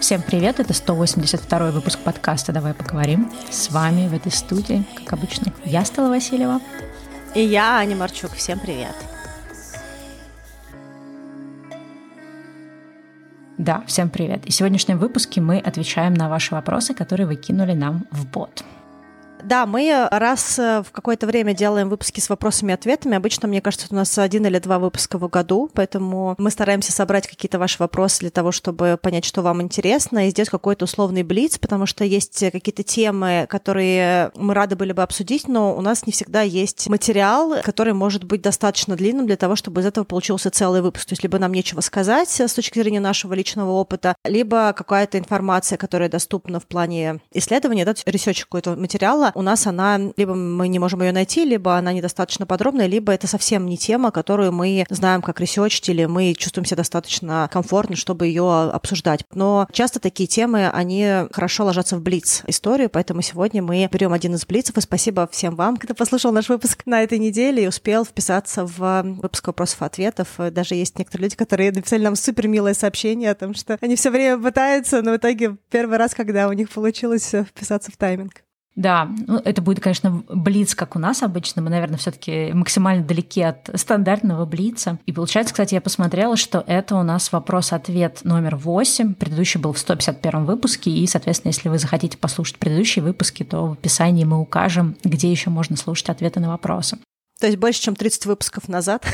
Всем привет, это 182 выпуск подкаста «Давай поговорим». С вами в этой студии, как обычно, я Стала Васильева. И я, Аня Марчук. Всем привет. Да, всем привет. И в сегодняшнем выпуске мы отвечаем на ваши вопросы, которые вы кинули нам в бот. Да, мы раз э, в какое-то время делаем выпуски с вопросами и ответами. Обычно, мне кажется, у нас один или два выпуска в году, поэтому мы стараемся собрать какие-то ваши вопросы для того, чтобы понять, что вам интересно, и сделать какой-то условный блиц, потому что есть какие-то темы, которые мы рады были бы обсудить, но у нас не всегда есть материал, который может быть достаточно длинным для того, чтобы из этого получился целый выпуск. То есть либо нам нечего сказать с точки зрения нашего личного опыта, либо какая-то информация, которая доступна в плане исследования, да, research какой-то материала, у нас она, либо мы не можем ее найти, либо она недостаточно подробная, либо это совсем не тема, которую мы знаем как ресерчить, или мы чувствуем себя достаточно комфортно, чтобы ее обсуждать. Но часто такие темы, они хорошо ложатся в блиц историю, поэтому сегодня мы берем один из блицев, и спасибо всем вам, кто послушал наш выпуск на этой неделе и успел вписаться в выпуск вопросов-ответов. Даже есть некоторые люди, которые написали нам супер милое сообщение о том, что они все время пытаются, но в итоге первый раз, когда у них получилось вписаться в тайминг. Да, ну, это будет, конечно, блиц, как у нас обычно. Мы, наверное, все таки максимально далеки от стандартного блица. И получается, кстати, я посмотрела, что это у нас вопрос-ответ номер 8. Предыдущий был в 151 выпуске. И, соответственно, если вы захотите послушать предыдущие выпуски, то в описании мы укажем, где еще можно слушать ответы на вопросы. То есть больше, чем 30 выпусков назад.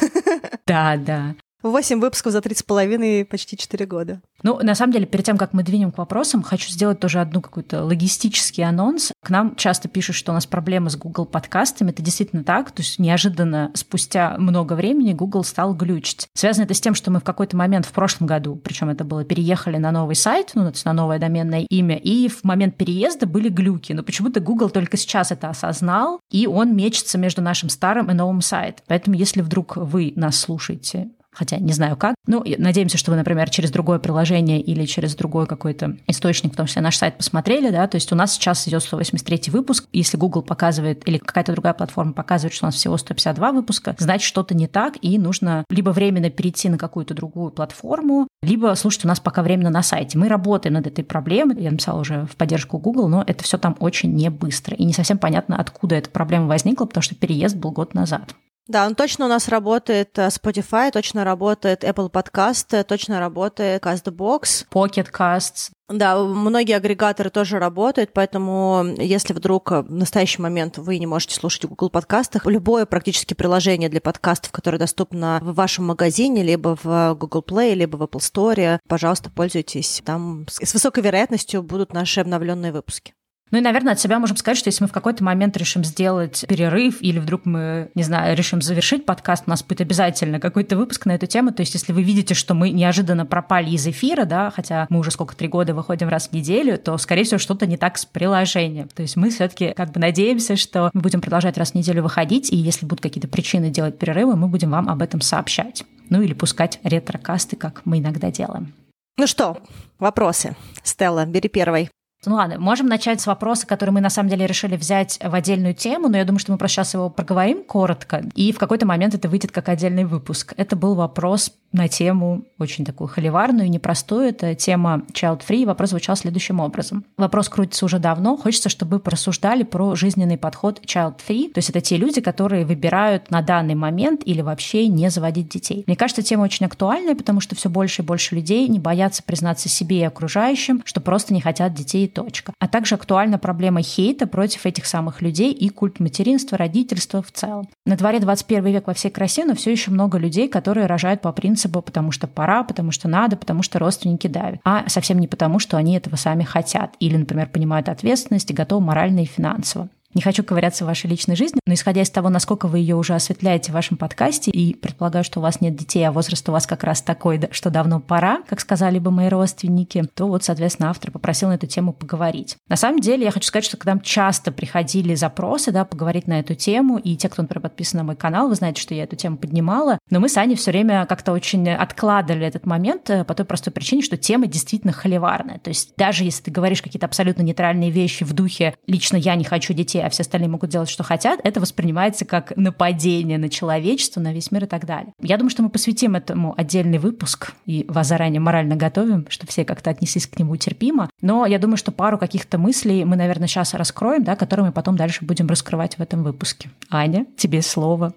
Да, да. 8 выпусков за 3,5 почти 4 года. Ну, на самом деле, перед тем, как мы двинем к вопросам, хочу сделать тоже одну какую-то логистический анонс. К нам часто пишут, что у нас проблемы с Google подкастами. Это действительно так. То есть неожиданно спустя много времени Google стал глючить. Связано это с тем, что мы в какой-то момент в прошлом году, причем это было, переехали на новый сайт, ну, на новое доменное имя, и в момент переезда были глюки. Но почему-то Google только сейчас это осознал, и он мечется между нашим старым и новым сайтом. Поэтому, если вдруг вы нас слушаете хотя не знаю как. Ну, надеемся, что вы, например, через другое приложение или через другой какой-то источник, в том числе наш сайт, посмотрели, да, то есть у нас сейчас идет 183 выпуск, если Google показывает или какая-то другая платформа показывает, что у нас всего 152 выпуска, значит, что-то не так, и нужно либо временно перейти на какую-то другую платформу, либо слушать у нас пока временно на сайте. Мы работаем над этой проблемой, я написала уже в поддержку Google, но это все там очень не быстро, и не совсем понятно, откуда эта проблема возникла, потому что переезд был год назад. Да, он точно у нас работает э, Spotify, точно работает Apple Podcast, точно работает CastBox. Pocket Casts. Да, многие агрегаторы тоже работают, поэтому если вдруг в настоящий момент вы не можете слушать в Google подкастах, любое практически приложение для подкастов, которое доступно в вашем магазине, либо в Google Play, либо в Apple Store, пожалуйста, пользуйтесь. Там с высокой вероятностью будут наши обновленные выпуски. Ну и, наверное, от себя можем сказать, что если мы в какой-то момент решим сделать перерыв или вдруг мы, не знаю, решим завершить подкаст, у нас будет обязательно какой-то выпуск на эту тему. То есть если вы видите, что мы неожиданно пропали из эфира, да, хотя мы уже сколько, три года выходим раз в неделю, то, скорее всего, что-то не так с приложением. То есть мы все таки как бы надеемся, что мы будем продолжать раз в неделю выходить, и если будут какие-то причины делать перерывы, мы будем вам об этом сообщать. Ну или пускать ретро-касты, как мы иногда делаем. Ну что, вопросы. Стелла, бери первой. Ну ладно, можем начать с вопроса, который мы на самом деле решили взять в отдельную тему, но я думаю, что мы просто сейчас его проговорим коротко, и в какой-то момент это выйдет как отдельный выпуск. Это был вопрос на тему очень такую холиварную, непростую. Это тема child-free. Вопрос звучал следующим образом. Вопрос крутится уже давно. Хочется, чтобы вы порассуждали про жизненный подход child-free. То есть это те люди, которые выбирают на данный момент или вообще не заводить детей. Мне кажется, тема очень актуальная, потому что все больше и больше людей не боятся признаться себе и окружающим, что просто не хотят детей точка. А также актуальна проблема хейта против этих самых людей и культ материнства, родительства в целом. На дворе 21 век во всей красе, но все еще много людей, которые рожают по принципу потому что пора, потому что надо, потому что родственники давят, а совсем не потому, что они этого сами хотят или, например, понимают ответственность и готовы морально и финансово. Не хочу ковыряться в вашей личной жизни, но исходя из того, насколько вы ее уже осветляете в вашем подкасте, и предполагаю, что у вас нет детей, а возраст у вас как раз такой, что давно пора, как сказали бы мои родственники, то вот, соответственно, автор попросил на эту тему поговорить. На самом деле, я хочу сказать, что к нам часто приходили запросы, да, поговорить на эту тему, и те, кто, например, подписан на мой канал, вы знаете, что я эту тему поднимала, но мы с Аней все время как-то очень откладывали этот момент э, по той простой причине, что тема действительно холиварная. То есть даже если ты говоришь какие-то абсолютно нейтральные вещи в духе «лично я не хочу детей, а все остальные могут делать, что хотят, это воспринимается как нападение на человечество, на весь мир и так далее. Я думаю, что мы посвятим этому отдельный выпуск и вас заранее морально готовим, чтобы все как-то отнеслись к нему терпимо. Но я думаю, что пару каких-то мыслей мы, наверное, сейчас раскроем, да, которые мы потом дальше будем раскрывать в этом выпуске. Аня, тебе слово.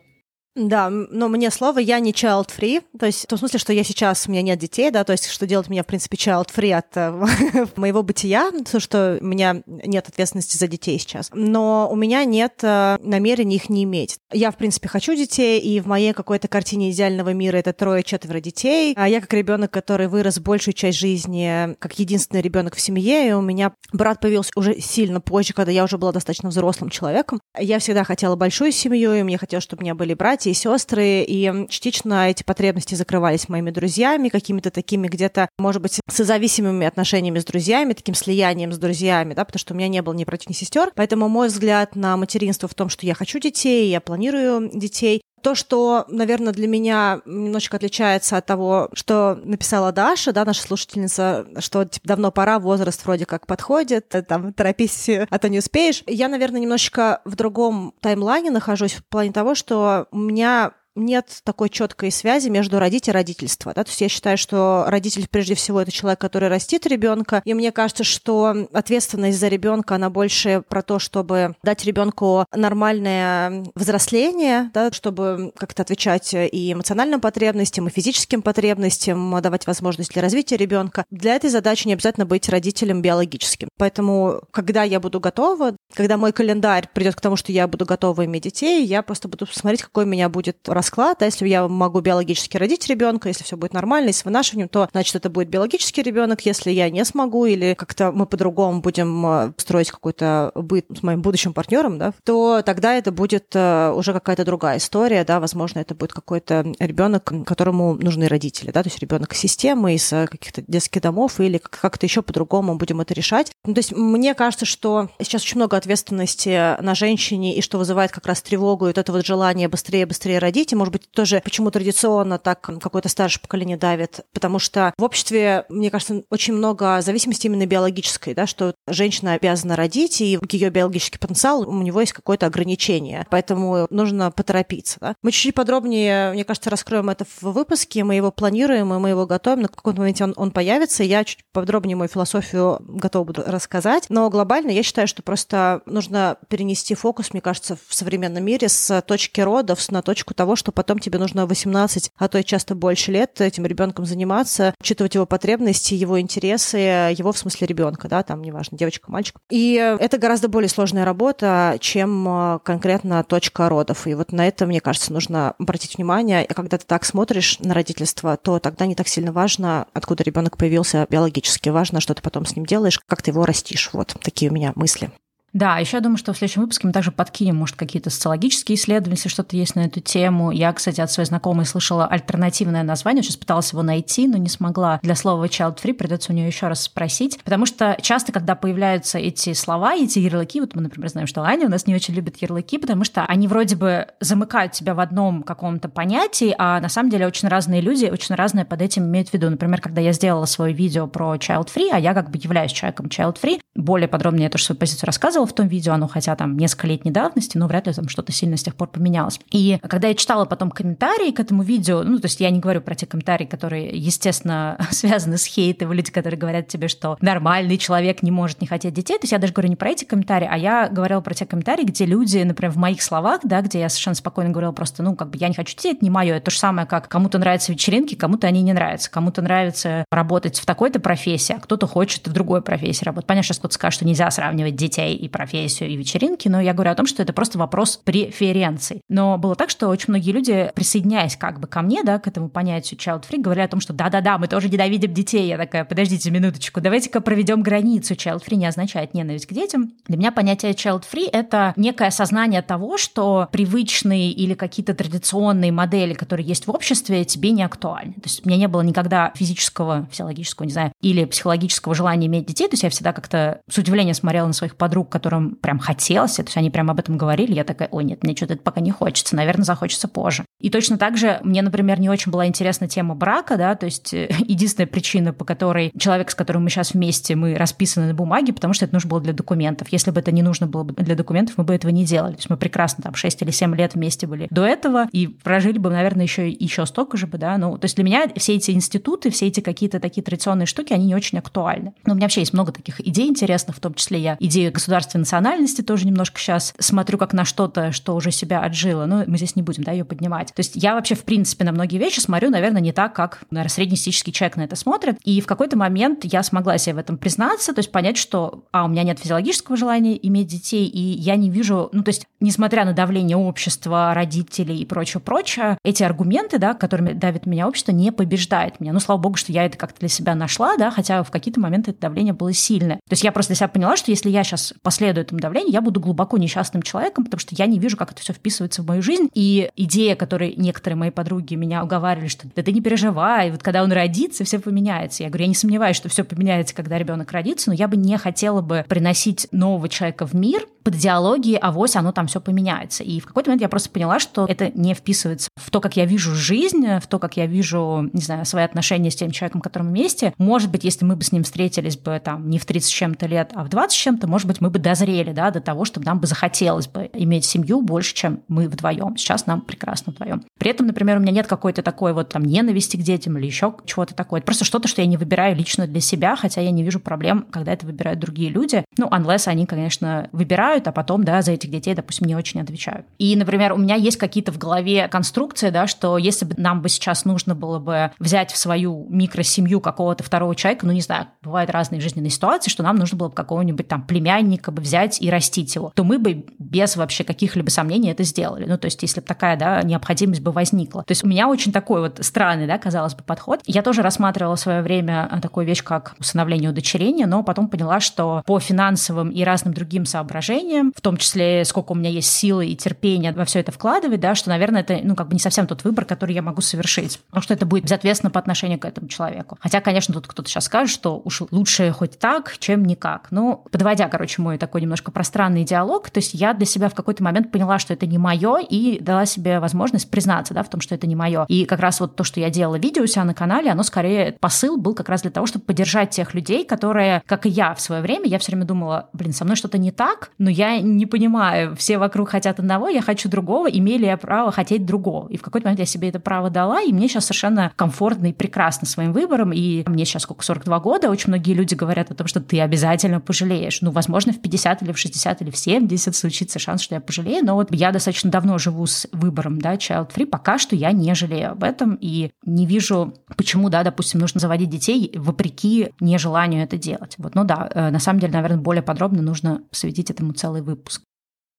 Да, но мне слово, я не child-free, то есть в том смысле, что я сейчас, у меня нет детей, да, то есть что делает меня, в принципе, child-free от э, моего бытия, то, что у меня нет ответственности за детей сейчас. Но у меня нет э, намерения их не иметь. Я, в принципе, хочу детей, и в моей какой-то картине идеального мира это трое-четверо детей. А я как ребенок, который вырос большую часть жизни как единственный ребенок в семье, и у меня брат появился уже сильно позже, когда я уже была достаточно взрослым человеком. Я всегда хотела большую семью, и мне хотелось, чтобы у меня были братья, братья и сестры, и частично эти потребности закрывались моими друзьями, какими-то такими где-то, может быть, с зависимыми отношениями с друзьями, таким слиянием с друзьями, да, потому что у меня не было ни братьев, ни сестер. Поэтому мой взгляд на материнство в том, что я хочу детей, я планирую детей, то, что, наверное, для меня немножечко отличается от того, что написала Даша, да, наша слушательница, что типа, давно пора, возраст вроде как подходит, там, торопись, а то не успеешь. Я, наверное, немножечко в другом таймлайне нахожусь в плане того, что у меня нет такой четкой связи между родить и родительство. Да? То есть я считаю, что родитель прежде всего это человек, который растит ребенка, и мне кажется, что ответственность за ребенка она больше про то, чтобы дать ребенку нормальное взросление, да, чтобы как-то отвечать и эмоциональным потребностям, и физическим потребностям, давать возможность для развития ребенка. Для этой задачи не обязательно быть родителем биологическим. Поэтому, когда я буду готова, когда мой календарь придет к тому, что я буду готова иметь детей, я просто буду смотреть, какой у меня будет расклад, да, если я могу биологически родить ребенка, если все будет нормально, и с вынашиванием, то значит это будет биологический ребенок. Если я не смогу или как-то мы по-другому будем э, строить какой-то быт с моим будущим партнером, да, то тогда это будет э, уже какая-то другая история, да, возможно, это будет какой-то ребенок, которому нужны родители, да, то есть ребенок системы, из э, каких-то детских домов или как-то еще по-другому будем это решать. Ну, то есть мне кажется, что сейчас очень много ответственности на женщине, и что вызывает как раз тревогу и вот это вот желание быстрее-быстрее родить, может быть, тоже почему традиционно так какое-то старшее поколение давит, потому что в обществе, мне кажется, очень много зависимости именно биологической, да, что женщина обязана родить, и ее биологический потенциал, у него есть какое-то ограничение, поэтому нужно поторопиться. Да. Мы чуть-чуть подробнее, мне кажется, раскроем это в выпуске, мы его планируем, и мы его готовим, на каком-то моменте он, он появится, я чуть подробнее мою философию готова буду рассказать, но глобально я считаю, что просто нужно перенести фокус, мне кажется, в современном мире с точки родов на точку того, что потом тебе нужно 18, а то и часто больше лет этим ребенком заниматься, учитывать его потребности, его интересы, его в смысле ребенка, да, там неважно, девочка, мальчик. И это гораздо более сложная работа, чем э, конкретно точка родов. И вот на это, мне кажется, нужно обратить внимание. И когда ты так смотришь на родительство, то тогда не так сильно важно, откуда ребенок появился биологически. Важно, что ты потом с ним делаешь, как ты его растишь. Вот такие у меня мысли. Да, еще я думаю, что в следующем выпуске мы также подкинем, может, какие-то социологические исследования, если что-то есть на эту тему. Я, кстати, от своей знакомой слышала альтернативное название, сейчас пыталась его найти, но не смогла. Для слова child free придется у нее еще раз спросить, потому что часто, когда появляются эти слова, эти ярлыки, вот мы, например, знаем, что Аня у нас не очень любит ярлыки, потому что они вроде бы замыкают тебя в одном каком-то понятии, а на самом деле очень разные люди очень разные под этим имеют в виду. Например, когда я сделала свое видео про child free, а я как бы являюсь человеком child free, более подробнее я тоже свою позицию рассказывала, в том видео, оно хотя там несколько лет недавности, но вряд ли там что-то сильно с тех пор поменялось. И когда я читала потом комментарии к этому видео, ну, то есть я не говорю про те комментарии, которые, естественно, связаны с хейтом, люди, которые говорят тебе, что нормальный человек не может не хотеть детей, то есть я даже говорю не про эти комментарии, а я говорила про те комментарии, где люди, например, в моих словах, да, где я совершенно спокойно говорила просто, ну, как бы я не хочу детей, это не мое, это то же самое, как кому-то нравятся вечеринки, кому-то они не нравятся, кому-то нравится работать в такой-то профессии, а кто-то хочет в другой профессии работать. Понятно, что кто-то скажет, что нельзя сравнивать детей и профессию, и вечеринки, но я говорю о том, что это просто вопрос преференций. Но было так, что очень многие люди, присоединяясь как бы ко мне, да, к этому понятию child free, говорили о том, что да-да-да, мы тоже ненавидим детей. Я такая, подождите минуточку, давайте-ка проведем границу. Child free не означает ненависть к детям. Для меня понятие child free — это некое осознание того, что привычные или какие-то традиционные модели, которые есть в обществе, тебе не актуальны. То есть у меня не было никогда физического, физиологического, не знаю, или психологического желания иметь детей. То есть я всегда как-то с удивлением смотрела на своих подруг, которые которым прям хотелось, то есть они прям об этом говорили, я такая, ой, нет, мне что-то пока не хочется, наверное, захочется позже. И точно так же мне, например, не очень была интересна тема брака, да, то есть э, единственная причина, по которой человек, с которым мы сейчас вместе, мы расписаны на бумаге, потому что это нужно было для документов. Если бы это не нужно было бы для документов, мы бы этого не делали. То есть мы прекрасно там 6 или 7 лет вместе были до этого и прожили бы, наверное, еще, еще столько же бы, да. Ну, то есть для меня все эти институты, все эти какие-то такие традиционные штуки, они не очень актуальны. Но у меня вообще есть много таких идей интересных, в том числе я идею государственной национальности тоже немножко сейчас смотрю как на что-то, что уже себя отжило. Но мы здесь не будем, да, ее поднимать. То есть я вообще, в принципе, на многие вещи смотрю, наверное, не так, как, наверное, среднестатистический человек на это смотрит. И в какой-то момент я смогла себе в этом признаться, то есть понять, что, а, у меня нет физиологического желания иметь детей, и я не вижу, ну, то есть, несмотря на давление общества, родителей и прочее-прочее, эти аргументы, да, которыми давит меня общество, не побеждает меня. Ну, слава богу, что я это как-то для себя нашла, да, хотя в какие-то моменты это давление было сильное. То есть я просто для себя поняла, что если я сейчас последую этому давлению, я буду глубоко несчастным человеком, потому что я не вижу, как это все вписывается в мою жизнь. И идея, которой некоторые мои подруги меня уговаривали, что да ты не переживай, вот когда он родится, все поменяется. Я говорю, я не сомневаюсь, что все поменяется, когда ребенок родится, но я бы не хотела бы приносить нового человека в мир, под идеологией авось оно там все поменяется. И в какой-то момент я просто поняла, что это не вписывается в то, как я вижу жизнь, в то, как я вижу, не знаю, свои отношения с тем человеком, которым вместе. Может быть, если мы бы с ним встретились бы там не в 30 с чем-то лет, а в 20 с чем-то, может быть, мы бы дозрели, да, до того, чтобы нам бы захотелось бы иметь семью больше, чем мы вдвоем. Сейчас нам прекрасно вдвоем. При этом, например, у меня нет какой-то такой вот там ненависти к детям или еще чего-то такое. Это просто что-то, что я не выбираю лично для себя, хотя я не вижу проблем, когда это выбирают другие люди. Ну, unless они, конечно, выбирают а потом, да, за этих детей, допустим, не очень отвечают. И, например, у меня есть какие-то в голове конструкции, да, что если бы нам бы сейчас нужно было бы взять в свою микросемью какого-то второго человека, ну, не знаю, бывают разные жизненные ситуации, что нам нужно было бы какого-нибудь там племянника бы взять и растить его, то мы бы без вообще каких-либо сомнений это сделали. Ну, то есть, если бы такая, да, необходимость бы возникла. То есть, у меня очень такой вот странный, да, казалось бы, подход. Я тоже рассматривала в свое время а, такую вещь, как усыновление удочерения, но потом поняла, что по финансовым и разным другим соображениям в том числе сколько у меня есть силы и терпения во все это вкладывать, да, что, наверное, это, ну, как бы не совсем тот выбор, который я могу совершить, потому что это будет безответственно по отношению к этому человеку. Хотя, конечно, тут кто-то сейчас скажет, что уж лучше хоть так, чем никак. Ну, подводя, короче, мой такой немножко пространный диалог, то есть я для себя в какой-то момент поняла, что это не мое, и дала себе возможность признаться, да, в том, что это не мое. И как раз вот то, что я делала видео у себя на канале, оно скорее посыл был как раз для того, чтобы поддержать тех людей, которые, как и я в свое время, я все время думала, блин, со мной что-то не так, но я не понимаю, все вокруг хотят одного, я хочу другого, имею ли я право хотеть другого? И в какой-то момент я себе это право дала, и мне сейчас совершенно комфортно и прекрасно своим выбором, и мне сейчас сколько, 42 года, очень многие люди говорят о том, что ты обязательно пожалеешь. Ну, возможно, в 50 или в 60 или в 70 случится шанс, что я пожалею, но вот я достаточно давно живу с выбором, да, child-free, пока что я не жалею об этом и не вижу, почему, да, допустим, нужно заводить детей вопреки нежеланию это делать. Вот, ну да, э, на самом деле, наверное, более подробно нужно посвятить этому целый выпуск.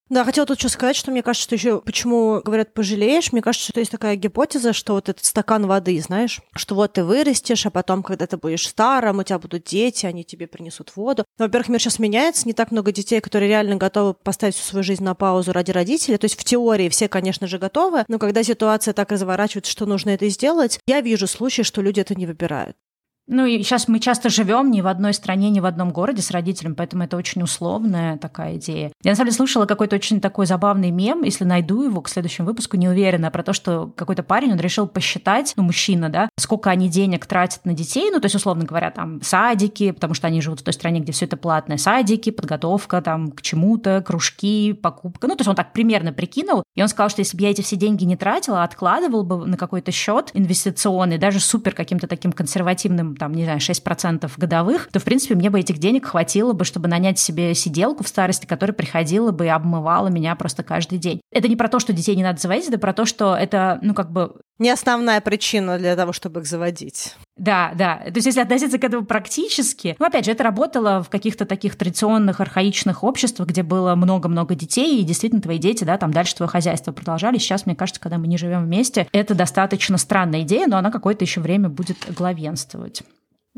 Да, хотела тут что сказать, что мне кажется, что еще почему говорят пожалеешь, мне кажется, что есть такая гипотеза, что вот этот стакан воды, знаешь, что вот ты вырастешь, а потом, когда ты будешь старым, у тебя будут дети, они тебе принесут воду. Но, во-первых, мир сейчас меняется, не так много детей, которые реально готовы поставить всю свою жизнь на паузу ради родителей. То есть в теории все, конечно же, готовы, но когда ситуация так разворачивается, что нужно это сделать, я вижу случаи, что люди это не выбирают. Ну и сейчас мы часто живем ни в одной стране, ни в одном городе с родителями, поэтому это очень условная такая идея. Я на самом деле слушала какой-то очень такой забавный мем, если найду его к следующему выпуску, не уверена, про то, что какой-то парень, он решил посчитать, ну, мужчина, да, сколько они денег тратят на детей, ну, то есть, условно говоря, там, садики, потому что они живут в той стране, где все это платное, садики, подготовка там к чему-то, кружки, покупка. Ну, то есть он так примерно прикинул, и он сказал, что если бы я эти все деньги не тратила, а откладывал бы на какой-то счет инвестиционный, даже супер каким-то таким консервативным там, не знаю, 6% годовых, то, в принципе, мне бы этих денег хватило бы, чтобы нанять себе сиделку в старости, которая приходила бы и обмывала меня просто каждый день. Это не про то, что детей не надо заводить, это про то, что это, ну, как бы... Не основная причина для того, чтобы их заводить. Да, да. То есть если относиться к этому практически, ну, опять же, это работало в каких-то таких традиционных, архаичных обществах, где было много-много детей, и действительно твои дети, да, там дальше твое хозяйство продолжали. Сейчас, мне кажется, когда мы не живем вместе, это достаточно странная идея, но она какое-то еще время будет главенствовать.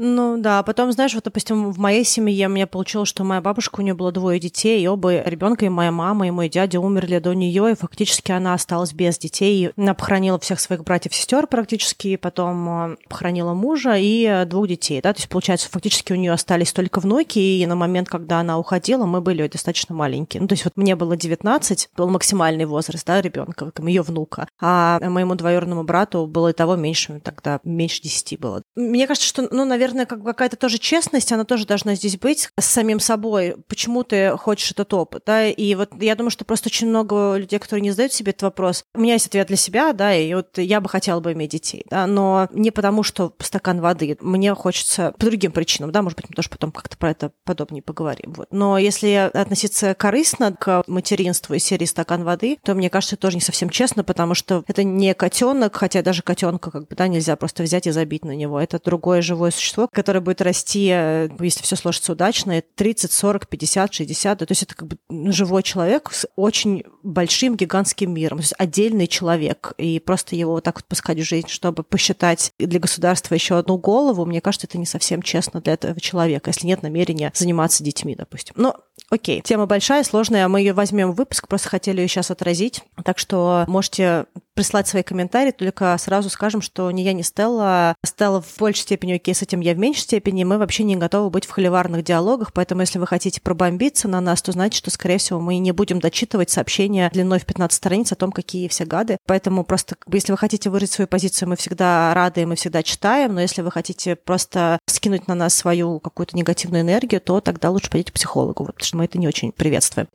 Ну да, потом, знаешь, вот, допустим, в моей семье у меня получилось, что моя бабушка, у нее было двое детей, и оба ребенка, и моя мама, и мой дядя умерли до нее, и фактически она осталась без детей. Она похоронила всех своих братьев и сестер практически, потом э, похоронила мужа и двух детей, да, то есть, получается, фактически у нее остались только внуки, и на момент, когда она уходила, мы были достаточно маленькие. Ну, то есть вот мне было 19, был максимальный возраст, да, ребенка, ее внука, а моему двоюродному брату было и того меньше, тогда меньше 10 было. Мне кажется, что, ну, наверное, наверное, как какая-то тоже честность, она тоже должна здесь быть с самим собой. Почему ты хочешь этот опыт, да? И вот я думаю, что просто очень много людей, которые не задают себе этот вопрос. У меня есть ответ для себя, да, и вот я бы хотела бы иметь детей, да, но не потому, что стакан воды. Мне хочется по другим причинам, да, может быть, мы тоже потом как-то про это подобнее поговорим. Вот. Но если относиться корыстно к материнству из серии «Стакан воды», то мне кажется, это тоже не совсем честно, потому что это не котенок, хотя даже котенка как бы, да, нельзя просто взять и забить на него. Это другое живое существо, существо, которое будет расти, э, если все сложится удачно, 30, 40, 50, 60. То есть это как бы живой человек с очень большим гигантским миром, то есть отдельный человек. И просто его вот так вот пускать в жизнь, чтобы посчитать для государства еще одну голову, мне кажется, это не совсем честно для этого человека, если нет намерения заниматься детьми, допустим. Но окей, тема большая, сложная, мы ее возьмем в выпуск, просто хотели ее сейчас отразить. Так что можете прислать свои комментарии, только сразу скажем, что ни я, ни Стелла, Стелла в большей степени окей с этим, я в меньшей степени, мы вообще не готовы быть в холиварных диалогах, поэтому если вы хотите пробомбиться на нас, то знаете, что, скорее всего, мы не будем дочитывать сообщения длиной в 15 страниц о том, какие все гады. Поэтому просто, если вы хотите выразить свою позицию, мы всегда рады, мы всегда читаем, но если вы хотите просто скинуть на нас свою какую-то негативную энергию, то тогда лучше пойдите к психологу, потому что мы это не очень приветствуем.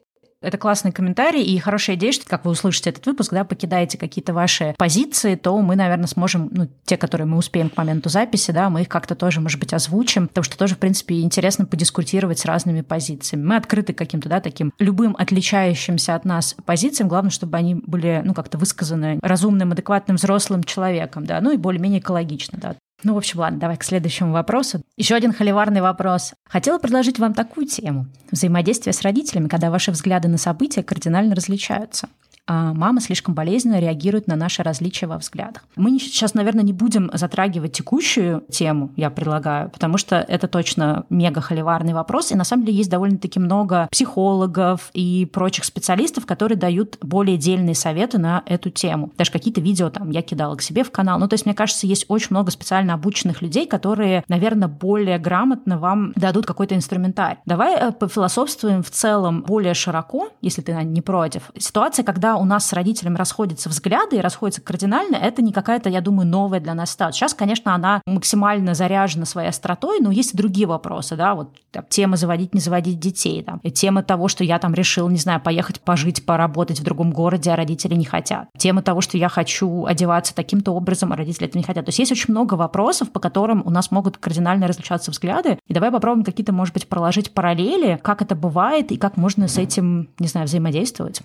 Это классный комментарий и хорошая идея, что как вы услышите этот выпуск, да, покидаете какие-то ваши позиции, то мы, наверное, сможем, ну, те, которые мы успеем к моменту записи, да, мы их как-то тоже, может быть, озвучим, потому что тоже, в принципе, интересно подискутировать с разными позициями. Мы открыты каким-то, да, таким любым отличающимся от нас позициям, главное, чтобы они были, ну, как-то высказаны разумным, адекватным взрослым человеком, да, ну и более-менее экологично, да. Ну, в общем, ладно, давай к следующему вопросу. Еще один холиварный вопрос. Хотела предложить вам такую тему. Взаимодействие с родителями, когда ваши взгляды на события кардинально различаются а мама слишком болезненно реагирует на наши различия во взглядах. Мы сейчас, наверное, не будем затрагивать текущую тему, я предлагаю, потому что это точно мега холиварный вопрос, и на самом деле есть довольно-таки много психологов и прочих специалистов, которые дают более дельные советы на эту тему. Даже какие-то видео там я кидала к себе в канал. Ну, то есть, мне кажется, есть очень много специально обученных людей, которые, наверное, более грамотно вам дадут какой-то инструментарий. Давай э, пофилософствуем в целом более широко, если ты не против. Ситуация, когда у нас с родителями расходятся взгляды и расходятся кардинально, это не какая-то, я думаю, новая для нас ситуация. Сейчас, конечно, она максимально заряжена своей остротой, но есть и другие вопросы, да, вот там, тема заводить, не заводить детей, там, и тема того, что я там решил, не знаю, поехать пожить, поработать в другом городе, а родители не хотят. Тема того, что я хочу одеваться таким-то образом, а родители это не хотят. То есть есть очень много вопросов, по которым у нас могут кардинально различаться взгляды. И давай попробуем какие-то, может быть, проложить параллели, как это бывает и как можно с этим, не знаю, взаимодействовать.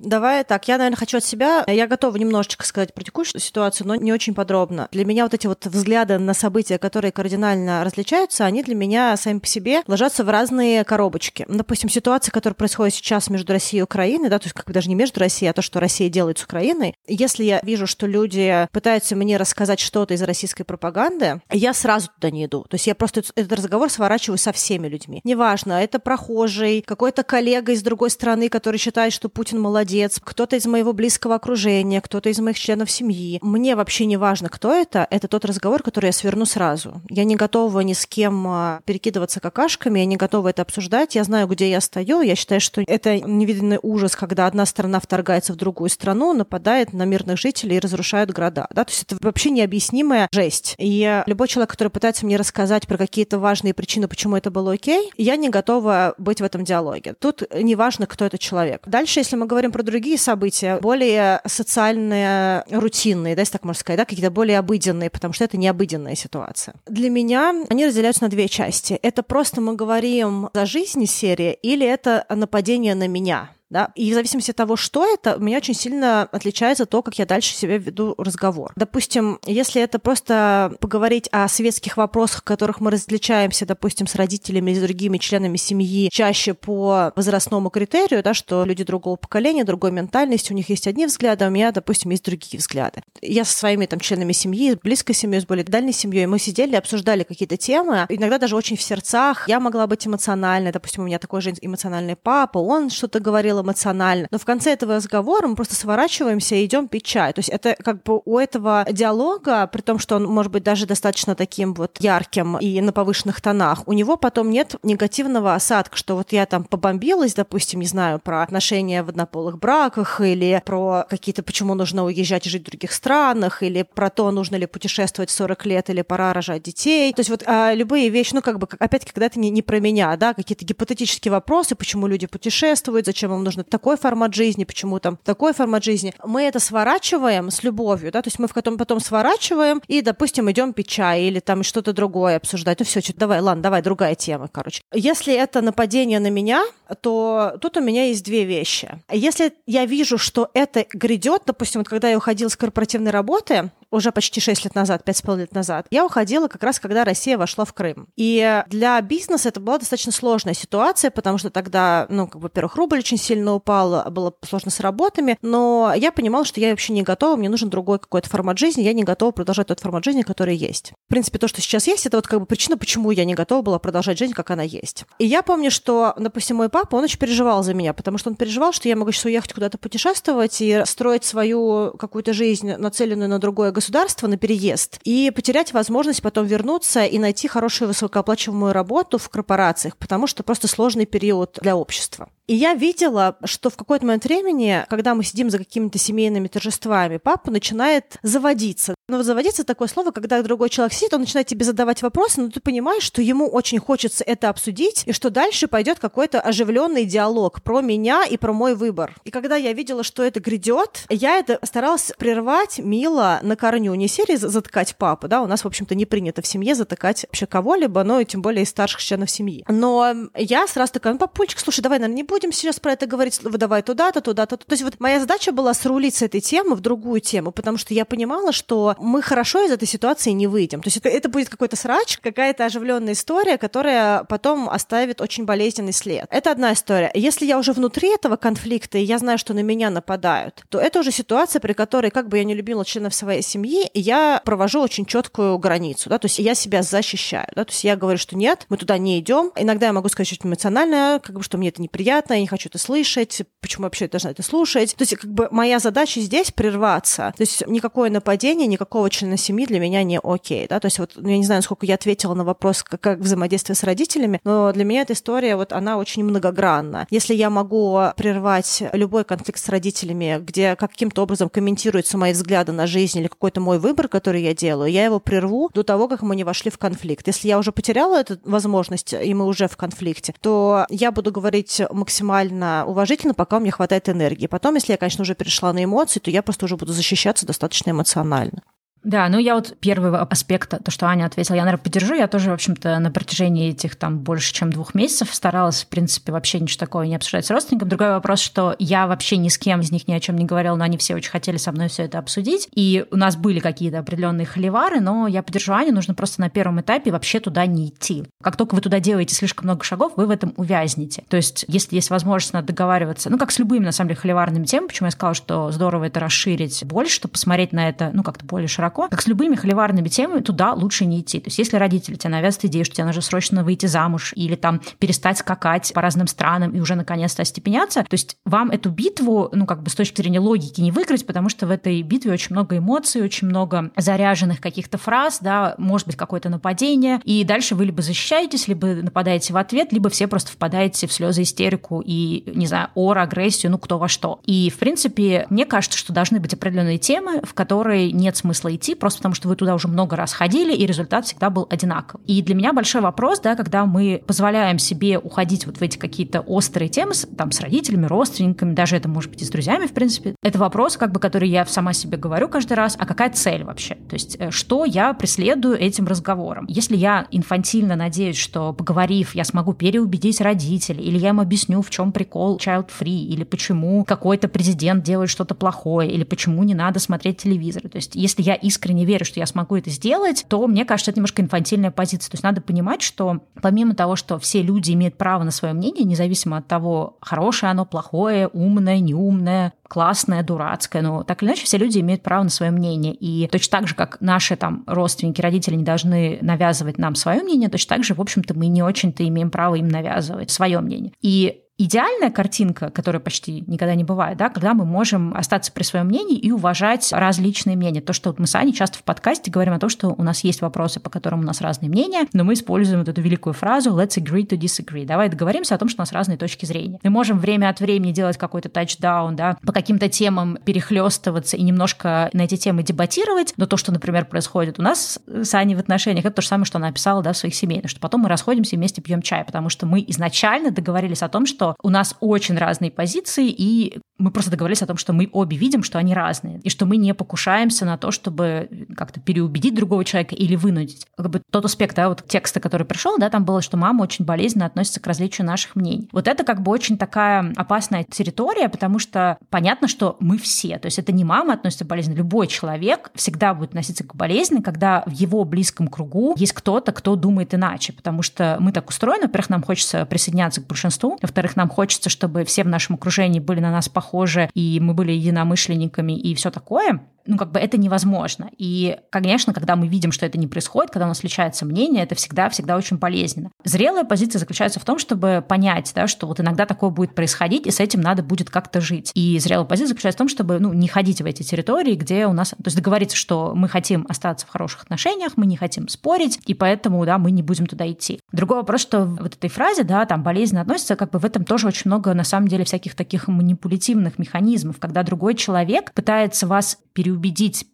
Давай так, я, наверное, хочу от себя. Я готова немножечко сказать про текущую ситуацию, но не очень подробно. Для меня вот эти вот взгляды на события, которые кардинально различаются, они для меня сами по себе ложатся в разные коробочки. Допустим, ситуация, которая происходит сейчас между Россией и Украиной, да, то есть как бы даже не между Россией, а то, что Россия делает с Украиной. Если я вижу, что люди пытаются мне рассказать что-то из российской пропаганды, я сразу туда не иду. То есть я просто этот разговор сворачиваю со всеми людьми. Неважно, это прохожий, какой-то коллега из другой страны, который считает, что Путин молодец, молодец, кто-то из моего близкого окружения, кто-то из моих членов семьи. Мне вообще не важно, кто это, это тот разговор, который я сверну сразу. Я не готова ни с кем а, перекидываться какашками, я не готова это обсуждать, я знаю, где я стою, я считаю, что это невиданный ужас, когда одна страна вторгается в другую страну, нападает на мирных жителей и разрушает города. Да? То есть это вообще необъяснимая жесть. И любой человек, который пытается мне рассказать про какие-то важные причины, почему это было окей, я не готова быть в этом диалоге. Тут не важно, кто этот человек. Дальше, если мы говорим про про другие события, более социальные, рутинные, да, если так можно сказать, да, какие-то более обыденные, потому что это не обыденная ситуация. Для меня они разделяются на две части. Это просто мы говорим за жизнь серия или это нападение на меня? Да, и в зависимости от того, что это, у меня очень сильно отличается то, как я дальше себе веду разговор. Допустим, если это просто поговорить о светских вопросах, в которых мы различаемся, допустим, с родителями или с другими членами семьи, чаще по возрастному критерию, да, что люди другого поколения, другой ментальности, у них есть одни взгляды, а у меня, допустим, есть другие взгляды. Я со своими там членами семьи, близкой семьей, с более дальней семьей, мы сидели, обсуждали какие-то темы, иногда даже очень в сердцах. Я могла быть эмоциональной, допустим, у меня такой же эмоциональный папа, он что-то говорил эмоционально. Но в конце этого разговора мы просто сворачиваемся и идем пить чай. То есть это как бы у этого диалога, при том, что он может быть даже достаточно таким вот ярким и на повышенных тонах, у него потом нет негативного осадка, что вот я там побомбилась, допустим, не знаю, про отношения в однополых браках или про какие-то, почему нужно уезжать и жить в других странах, или про то, нужно ли путешествовать в 40 лет или пора рожать детей. То есть вот а, любые вещи, ну как бы, опять-таки, когда это не, не про меня, да, какие-то гипотетические вопросы, почему люди путешествуют, зачем им нужно такой формат жизни, почему там такой формат жизни, мы это сворачиваем с любовью, да, то есть мы потом, потом сворачиваем и, допустим, идем пить чай или там что-то другое обсуждать. Ну все, давай, ладно, давай, другая тема, короче. Если это нападение на меня, то тут у меня есть две вещи. Если я вижу, что это грядет, допустим, вот когда я уходила с корпоративной работы, уже почти 6 лет назад, 5,5 лет назад, я уходила как раз, когда Россия вошла в Крым. И для бизнеса это была достаточно сложная ситуация, потому что тогда, ну, как бы, во-первых, рубль очень сильно упал, было сложно с работами, но я понимала, что я вообще не готова, мне нужен другой какой-то формат жизни, я не готова продолжать тот формат жизни, который есть. В принципе, то, что сейчас есть, это вот как бы причина, почему я не готова была продолжать жизнь, как она есть. И я помню, что, допустим, мой папа, он очень переживал за меня, потому что он переживал, что я могу сейчас уехать куда-то путешествовать и строить свою какую-то жизнь, нацеленную на другое государство, на переезд, и потерять возможность потом вернуться и найти хорошую высокооплачиваемую работу в корпорациях, потому что просто сложный период для общества. И я видела, что в какой-то момент времени, когда мы сидим за какими-то семейными торжествами, папа начинает заводиться. Но заводиться такое слово, когда другой человек сидит, он начинает тебе задавать вопросы, но ты понимаешь, что ему очень хочется это обсудить, и что дальше пойдет какой-то оживленный диалог про меня и про мой выбор. И когда я видела, что это грядет, я это старалась прервать мило на корню. Не серии затыкать папу, да, у нас, в общем-то, не принято в семье затыкать вообще кого-либо, но и тем более из старших членов семьи. Но я сразу такая, ну, папульчик, слушай, давай, наверное, не будем будем сейчас про это говорить, выдавай туда-то, туда-то. То есть вот моя задача была срулить с этой темы в другую тему, потому что я понимала, что мы хорошо из этой ситуации не выйдем. То есть это, будет какой-то срач, какая-то оживленная история, которая потом оставит очень болезненный след. Это одна история. Если я уже внутри этого конфликта, и я знаю, что на меня нападают, то это уже ситуация, при которой, как бы я не любила членов своей семьи, я провожу очень четкую границу, да, то есть я себя защищаю, да, то есть я говорю, что нет, мы туда не идем. Иногда я могу сказать что-то эмоциональное, как бы, что мне это неприятно, непонятно, я не хочу это слышать, почему вообще я должна это слушать. То есть как бы моя задача здесь прерваться. То есть никакое нападение, никакого члена семьи для меня не окей. Да? То есть вот я не знаю, сколько я ответила на вопрос, как, как взаимодействие с родителями, но для меня эта история, вот она очень многогранна. Если я могу прервать любой конфликт с родителями, где каким-то образом комментируются мои взгляды на жизнь или какой-то мой выбор, который я делаю, я его прерву до того, как мы не вошли в конфликт. Если я уже потеряла эту возможность, и мы уже в конфликте, то я буду говорить максимально максимально уважительно, пока у меня хватает энергии. Потом, если я, конечно, уже перешла на эмоции, то я просто уже буду защищаться достаточно эмоционально. Да, ну я вот первый аспект, то, что Аня ответила, я, наверное, поддержу. Я тоже, в общем-то, на протяжении этих там больше, чем двух месяцев старалась, в принципе, вообще ничего такого не обсуждать с родственником. Другой вопрос, что я вообще ни с кем из них ни о чем не говорила, но они все очень хотели со мной все это обсудить. И у нас были какие-то определенные холивары, но я поддержу Аню, нужно просто на первом этапе вообще туда не идти. Как только вы туда делаете слишком много шагов, вы в этом увязнете. То есть, если есть возможность, надо договариваться, ну, как с любыми, на самом деле, холиварными темами, почему я сказала, что здорово это расширить больше, чтобы посмотреть на это, ну, как-то более широко, широко. Как с любыми холиварными темами, туда лучше не идти. То есть если родители тебе навязывают идею, что тебе нужно срочно выйти замуж или там перестать скакать по разным странам и уже наконец-то остепеняться, то есть вам эту битву, ну как бы с точки зрения логики не выиграть, потому что в этой битве очень много эмоций, очень много заряженных каких-то фраз, да, может быть какое-то нападение, и дальше вы либо защищаетесь, либо нападаете в ответ, либо все просто впадаете в слезы, истерику и, не знаю, ор, агрессию, ну кто во что. И, в принципе, мне кажется, что должны быть определенные темы, в которые нет смысла идти идти, просто потому что вы туда уже много раз ходили, и результат всегда был одинаковый. И для меня большой вопрос, да, когда мы позволяем себе уходить вот в эти какие-то острые темы, там, с родителями, родственниками, даже это может быть и с друзьями, в принципе, это вопрос, как бы, который я сама себе говорю каждый раз, а какая цель вообще? То есть, э, что я преследую этим разговором? Если я инфантильно надеюсь, что, поговорив, я смогу переубедить родителей, или я им объясню, в чем прикол child-free, или почему какой-то президент делает что-то плохое, или почему не надо смотреть телевизор. То есть, если я искренне верю, что я смогу это сделать, то мне кажется, это немножко инфантильная позиция. То есть, надо понимать, что помимо того, что все люди имеют право на свое мнение, независимо от того, хорошее оно, плохое, умное, неумное, классное, дурацкое, но так или иначе все люди имеют право на свое мнение. И точно так же, как наши там родственники, родители не должны навязывать нам свое мнение, точно так же, в общем-то, мы не очень-то имеем право им навязывать свое мнение. И идеальная картинка, которая почти никогда не бывает, да, когда мы можем остаться при своем мнении и уважать различные мнения. То, что вот мы с Аней часто в подкасте говорим о том, что у нас есть вопросы, по которым у нас разные мнения, но мы используем вот эту великую фразу «let's agree to disagree». Давай договоримся о том, что у нас разные точки зрения. Мы можем время от времени делать какой-то тачдаун, да, по каким-то темам перехлестываться и немножко на эти темы дебатировать, но то, что, например, происходит у нас с Аней в отношениях, это то же самое, что она описала да, в своих семейных, что потом мы расходимся и вместе пьем чай, потому что мы изначально договорились о том, что у нас очень разные позиции, и мы просто договорились о том, что мы обе видим, что они разные, и что мы не покушаемся на то, чтобы как-то переубедить другого человека или вынудить. Как бы тот аспект да, вот текста, который пришел, да, там было, что мама очень болезненно относится к различию наших мнений. Вот это как бы очень такая опасная территория, потому что понятно, что мы все, то есть это не мама относится болезненно, любой человек всегда будет относиться к болезни, когда в его близком кругу есть кто-то, кто думает иначе, потому что мы так устроены, во-первых, нам хочется присоединяться к большинству, во-вторых, нам хочется, чтобы все в нашем окружении были на нас похожи, и мы были единомышленниками и все такое ну, как бы это невозможно. И, конечно, когда мы видим, что это не происходит, когда у нас отличается мнение, это всегда-всегда очень полезно. Зрелая позиция заключается в том, чтобы понять, да, что вот иногда такое будет происходить, и с этим надо будет как-то жить. И зрелая позиция заключается в том, чтобы ну, не ходить в эти территории, где у нас... То есть договориться, что мы хотим остаться в хороших отношениях, мы не хотим спорить, и поэтому, да, мы не будем туда идти. Другой вопрос, что вот этой фразе, да, там, болезненно относится, как бы в этом тоже очень много, на самом деле, всяких таких манипулятивных механизмов, когда другой человек пытается вас переубедить,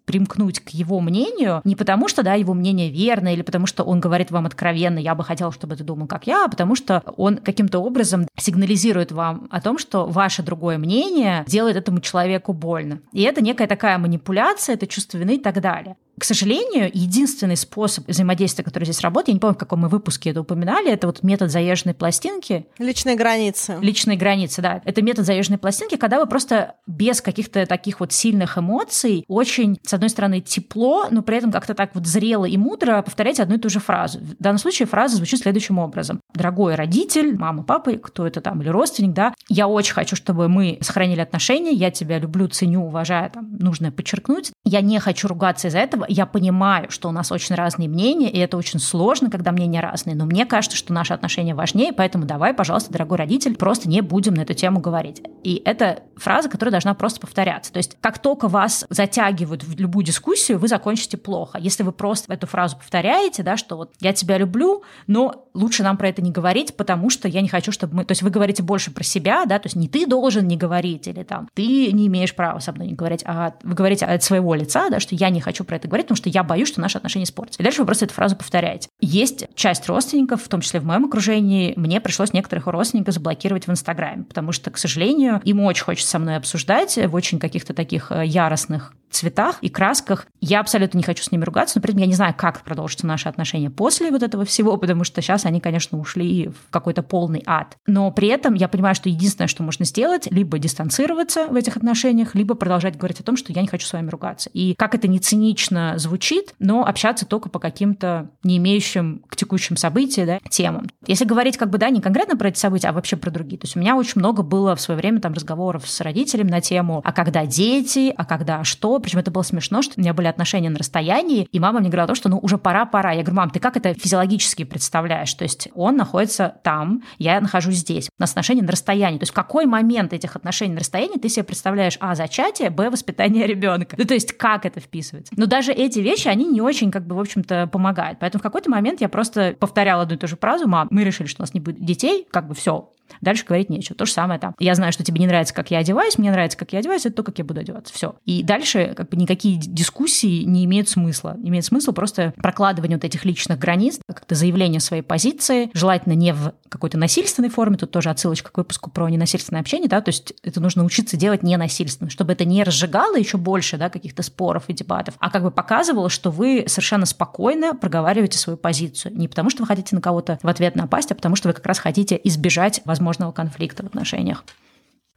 примкнуть к его мнению, не потому что, да, его мнение верно, или потому что он говорит вам откровенно, я бы хотела, чтобы ты думал, как я, а потому что он каким-то образом сигнализирует вам о том, что ваше другое мнение делает этому человеку больно. И это некая такая манипуляция, это чувство вины и так далее. К сожалению, единственный способ взаимодействия, который здесь работает, я не помню, в каком мы выпуске это упоминали, это вот метод заезженной пластинки. Личные границы. Личные границы, да. Это метод заезженной пластинки, когда вы просто без каких-то таких вот сильных эмоций, очень, с одной стороны, тепло, но при этом как-то так вот зрело и мудро повторяете одну и ту же фразу. В данном случае фраза звучит следующим образом. Дорогой родитель, мама, папа, кто это там, или родственник, да, я очень хочу, чтобы мы сохранили отношения, я тебя люблю, ценю, уважаю, там, нужно подчеркнуть. Я не хочу ругаться из-за этого, я понимаю, что у нас очень разные мнения, и это очень сложно, когда мнения разные, но мне кажется, что наши отношения важнее, поэтому давай, пожалуйста, дорогой родитель, просто не будем на эту тему говорить. И это фраза, которая должна просто повторяться. То есть как только вас затягивают в любую дискуссию, вы закончите плохо. Если вы просто эту фразу повторяете, да, что вот я тебя люблю, но лучше нам про это не говорить, потому что я не хочу, чтобы мы... То есть вы говорите больше про себя, да, то есть не ты должен не говорить, или там ты не имеешь права со мной не говорить, а вы говорите от своего лица, да, что я не хочу про это говорить, потому что я боюсь, что наши отношения испортятся. И дальше вы просто эту фразу повторяете. Есть часть родственников, в том числе в моем окружении, мне пришлось некоторых родственников заблокировать в Инстаграме, потому что, к сожалению, им очень хочется со мной обсуждать в очень каких-то таких э, яростных цветах и красках. Я абсолютно не хочу с ними ругаться, но при этом я не знаю, как продолжатся наши отношения после вот этого всего, потому что сейчас они, конечно, ушли в какой-то полный ад. Но при этом я понимаю, что единственное, что можно сделать, либо дистанцироваться в этих отношениях, либо продолжать говорить о том, что я не хочу с вами ругаться. И как это не цинично звучит, но общаться только по каким-то не имеющим к текущим событиям да, темам. Если говорить как бы, да, не конкретно про эти события, а вообще про другие. То есть у меня очень много было в свое время там разговоров с родителями на тему, а когда дети, а когда что, причем это было смешно, что у меня были отношения на расстоянии, и мама мне говорила то, что ну уже пора-пора. Я говорю, мам, ты как это физиологически представляешь? То есть он находится там, я нахожусь здесь. У нас отношения на расстоянии. То есть в какой момент этих отношений на расстоянии ты себе представляешь, а, зачатие, б, воспитание ребенка. Ну, то есть как это вписывается? Но даже эти вещи, они не очень, как бы, в общем-то, помогают. Поэтому в какой-то момент я просто повторяла одну и ту же фразу, мам, мы решили, что у нас не будет детей, как бы все, Дальше говорить нечего. То же самое там. Я знаю, что тебе не нравится, как я одеваюсь, мне нравится, как я одеваюсь, это то, как я буду одеваться. Все. И дальше как бы никакие дискуссии не имеют смысла. Имеет смысл просто прокладывание вот этих личных границ, как-то заявление своей позиции, желательно не в какой-то насильственной форме, тут тоже отсылочка к выпуску про ненасильственное общение, да, то есть это нужно учиться делать ненасильственно, чтобы это не разжигало еще больше, да, каких-то споров и дебатов, а как бы показывало, что вы совершенно спокойно проговариваете свою позицию. Не потому, что вы хотите на кого-то в ответ напасть, а потому, что вы как раз хотите избежать возможного конфликта в отношениях.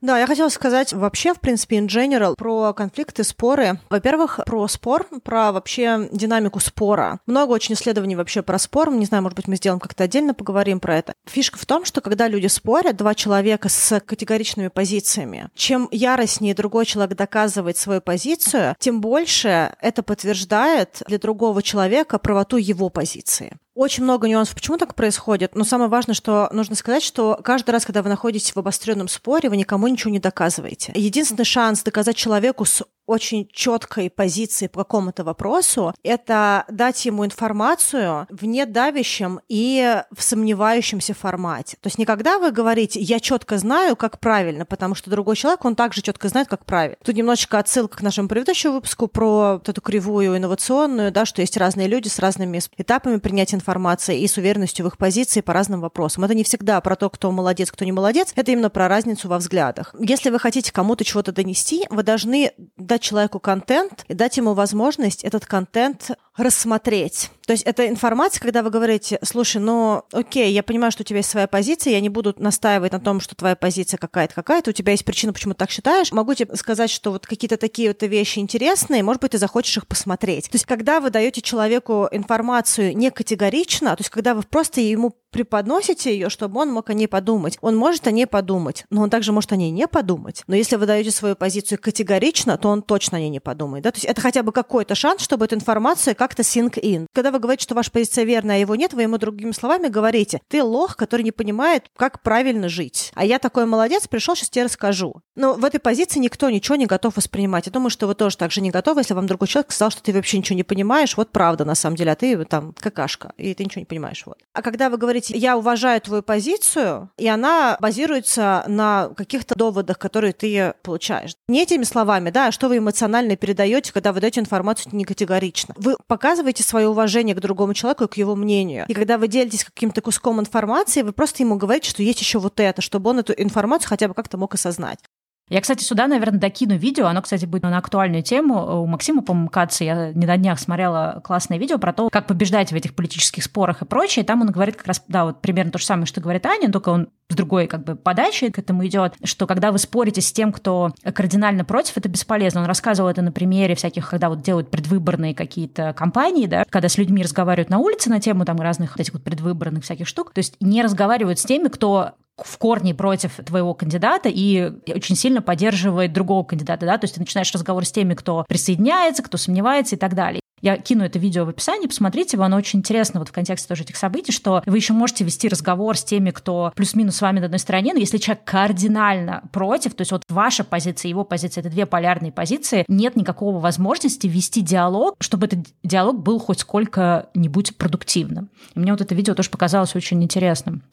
Да, я хотела сказать вообще, в принципе, in general, про конфликты, споры. Во-первых, про спор, про вообще динамику спора. Много очень исследований вообще про спор. Не знаю, может быть, мы сделаем как-то отдельно поговорим про это. Фишка в том, что когда люди спорят, два человека с категоричными позициями, чем яростнее другой человек доказывает свою позицию, тем больше это подтверждает для другого человека правоту его позиции. Очень много нюансов, почему так происходит. Но самое важное, что нужно сказать, что каждый раз, когда вы находитесь в обостренном споре, вы никому ничего не доказываете. Единственный шанс доказать человеку с очень четкой позиции по какому-то вопросу, это дать ему информацию в недавящем и в сомневающемся формате. То есть никогда вы говорите, я четко знаю, как правильно, потому что другой человек, он также четко знает, как правильно. Тут немножечко отсылка к нашему предыдущему выпуску про вот эту кривую инновационную, да, что есть разные люди с разными этапами принятия информации и с уверенностью в их позиции по разным вопросам. Это не всегда про то, кто молодец, кто не молодец, это именно про разницу во взглядах. Если вы хотите кому-то чего-то донести, вы должны дать дать человеку контент и дать ему возможность этот контент рассмотреть. То есть это информация, когда вы говорите, слушай, ну окей, я понимаю, что у тебя есть своя позиция, я не буду настаивать на том, что твоя позиция какая-то какая-то, у тебя есть причина, почему ты так считаешь. Могу тебе сказать, что вот какие-то такие вот вещи интересные, может быть, ты захочешь их посмотреть. То есть когда вы даете человеку информацию не категорично, то есть когда вы просто ему преподносите ее, чтобы он мог о ней подумать. Он может о ней подумать, но он также может о ней не подумать. Но если вы даете свою позицию категорично, то он точно о ней не подумает. Да? То есть это хотя бы какой-то шанс, чтобы эту информацию как-то sink in. Когда вы говорите, что ваша позиция верная, а его нет, вы ему другими словами говорите, ты лох, который не понимает, как правильно жить. А я такой молодец, пришел, сейчас тебе расскажу. Но в этой позиции никто ничего не готов воспринимать. Я думаю, что вы тоже так же не готовы, если вам другой человек сказал, что ты вообще ничего не понимаешь, вот правда на самом деле, а ты там какашка, и ты ничего не понимаешь. Вот. А когда вы говорите, я уважаю твою позицию, и она базируется на каких-то доводах, которые ты получаешь. Не этими словами, да, а что вы эмоционально передаете, когда вы даете информацию не категорично. Вы показываете свое уважение к другому человеку и к его мнению. И когда вы делитесь каким-то куском информации, вы просто ему говорите, что есть еще вот это, чтобы он эту информацию хотя бы как-то мог осознать. Я, кстати, сюда, наверное, докину видео. Оно, кстати, будет на актуальную тему. У Максима, по-моему, Каца, я не на днях смотрела классное видео про то, как побеждать в этих политических спорах и прочее. И там он говорит как раз, да, вот примерно то же самое, что говорит Аня, только он с другой как бы подачи к этому идет, что когда вы спорите с тем, кто кардинально против, это бесполезно. Он рассказывал это на примере всяких, когда вот делают предвыборные какие-то кампании, да, когда с людьми разговаривают на улице на тему там разных этих вот предвыборных всяких штук, то есть не разговаривают с теми, кто в корне против твоего кандидата и очень сильно поддерживает другого кандидата, да, то есть ты начинаешь разговор с теми, кто присоединяется, кто сомневается и так далее. Я кину это видео в описании, посмотрите его, оно очень интересно вот в контексте тоже этих событий, что вы еще можете вести разговор с теми, кто плюс-минус с вами на одной стороне, но если человек кардинально против, то есть вот ваша позиция, его позиция, это две полярные позиции, нет никакого возможности вести диалог, чтобы этот диалог был хоть сколько-нибудь продуктивным. И мне вот это видео тоже показалось очень интересным.